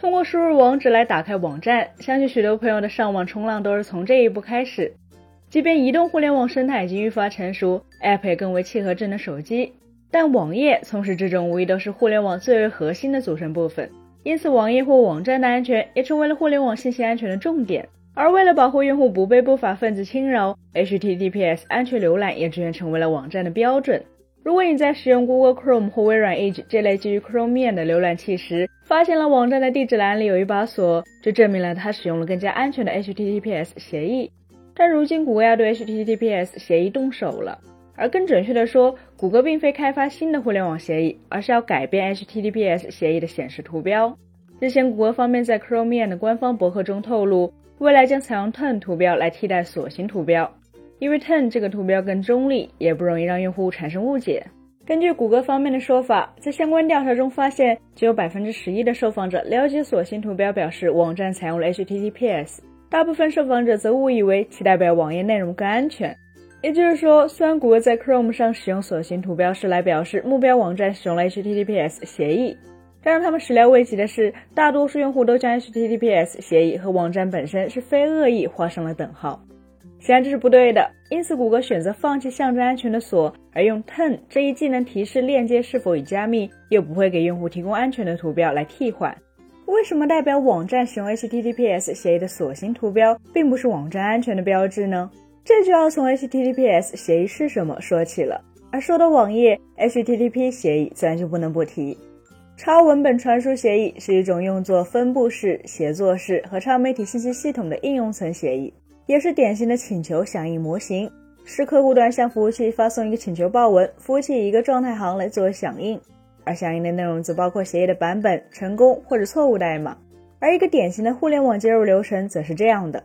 通过输入网址来打开网站，相信许多朋友的上网冲浪都是从这一步开始。即便移动互联网生态已经愈发成熟，App 也更为契合智能手机，但网页从始至终无疑都是互联网最为核心的组成部分。因此，网页或网站的安全也成为了互联网信息安全的重点。而为了保护用户不被不法分子侵扰，HTTPS 安全浏览也逐渐成为了网站的标准。如果你在使用 Google Chrome 或微软 Edge 这类基于 Chromium 的浏览器时，发现了网站的地址栏里有一把锁，就证明了它使用了更加安全的 HTTPS 协议。但如今，谷歌要对 HTTPS 协议动手了。而更准确的说，谷歌并非开发新的互联网协议，而是要改变 HTTPS 协议的显示图标。日前，谷歌方面在 Chromium 的官方博客中透露，未来将采用 Turn 图标来替代锁形图标。因为 Turn 这个图标更中立，也不容易让用户产生误解。根据谷歌方面的说法，在相关调查中发现，只有百分之十一的受访者了解锁形图标表示网站采用了 HTTPS，大部分受访者则误以为其代表网页内容更安全。也就是说，虽然谷歌在 Chrome 上使用锁形图标是来表示目标网站使用了 HTTPS 协议，但让他们始料未及的是，大多数用户都将 HTTPS 协议和网站本身是非恶意画上了等号。显然这是不对的，因此谷歌选择放弃象征安全的锁，而用 Turn 这一既能提示链接是否已加密，又不会给用户提供安全的图标来替换。为什么代表网站使用 HTTPS 协议的锁形图标并不是网站安全的标志呢？这就要从 HTTPS 协议是什么说起了。而说到网页，HTTP 协议自然就不能不提。超文本传输协议是一种用作分布式、协作式和超媒体信息系统的应用层协议。也是典型的请求响应模型，是客户端向服务器发送一个请求报文，服务器以一个状态行来作为响应，而响应的内容则包括协议的版本、成功或者错误代码。而一个典型的互联网接入流程则是这样的：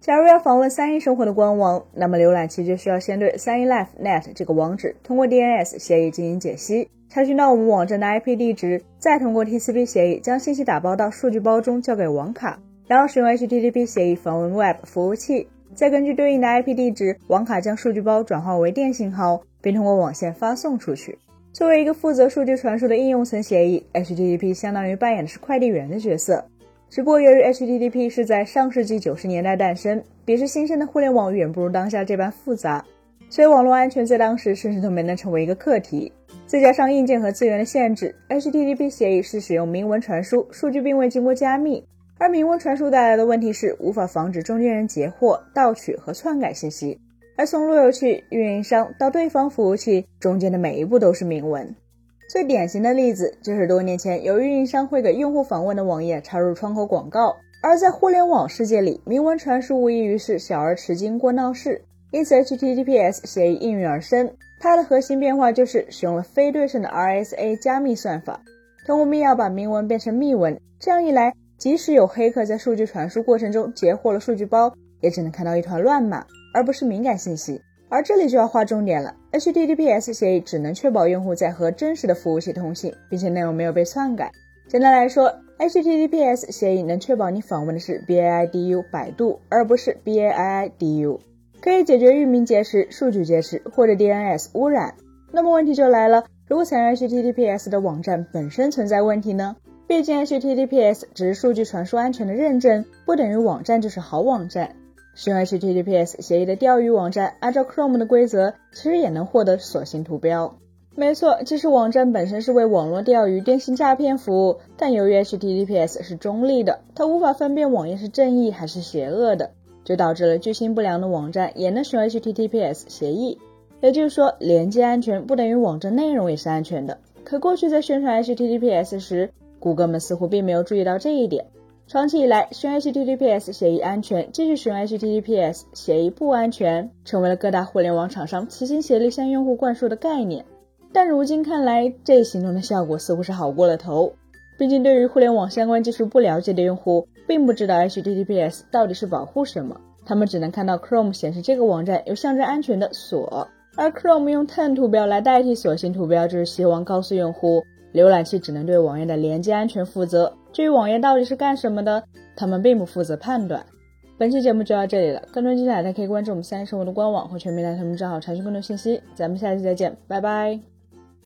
假如要访问三一生活的官网，那么浏览器就需要先对三一 life net 这个网址通过 DNS 协议进行解析，查询到我们网站的 IP 地址，再通过 TCP 协议将信息打包到数据包中交给网卡。然后使用 HTTP 协议访问 Web 服务器，再根据对应的 IP 地址，网卡将数据包转化为电信号，并通过网线发送出去。作为一个负责数据传输的应用层协议，HTTP 相当于扮演的是快递员的角色。只不过由于 HTTP 是在上世纪九十年代诞生，彼时新生的互联网远不如当下这般复杂，所以网络安全在当时甚至都没能成为一个课题。再加上硬件和资源的限制，HTTP 协议是使用明文传输，数据并未经过加密。而明文传输带来的问题是无法防止中间人截获、盗取和篡改信息，而从路由器、运营商到对方服务器中间的每一步都是明文。最典型的例子就是多年前有运营商会给用户访问的网页插入窗口广告，而在互联网世界里，明文传输无异于是小儿吃惊过闹事，因此 HTTPS 协议应运而生。它的核心变化就是使用了非对称的 RSA 加密算法，通过密钥把明文变成密文，这样一来。即使有黑客在数据传输过程中截获了数据包，也只能看到一团乱码，而不是敏感信息。而这里就要划重点了，HTTPS 协议只能确保用户在和真实的服务器通信，并且内容没有被篡改。简单来说，HTTPS 协议能确保你访问的是 BAIDU 百度，而不是 BAIIDU，可以解决域名劫持、数据劫持或者 DNS 污染。那么问题就来了，如果采用 HTTPS 的网站本身存在问题呢？毕竟 HTTPS 只是数据传输安全的认证，不等于网站就是好网站。使用 HTTPS 协议的钓鱼网站，按照 Chrome 的规则，其实也能获得锁形图标。没错，即使网站本身是为网络钓鱼、电信诈骗服务，但由于 HTTPS 是中立的，它无法分辨网页是正义还是邪恶的，就导致了居心不良的网站也能使用 HTTPS 协议。也就是说，连接安全不等于网站内容也是安全的。可过去在宣传 HTTPS 时，谷歌们似乎并没有注意到这一点。长期以来，使用 HTTPS 协议安全，继续使用 HTTPS 协议不安全，成为了各大互联网厂商齐心协力向用户灌输的概念。但如今看来，这一行动的效果似乎是好过了头。毕竟，对于互联网相关技术不了解的用户，并不知道 HTTPS 到底是保护什么，他们只能看到 Chrome 显示这个网站有象征安全的锁，而 Chrome 用 Turn 图标来代替锁形图标，就是希望告诉用户。浏览器只能对网页的连接安全负责，至于网页到底是干什么的，他们并不负责判断。本期节目就到这里了，更多精彩大家可以关注我们三一生活的官网或全民大他们账号查询更多信息。咱们下期再见，拜拜。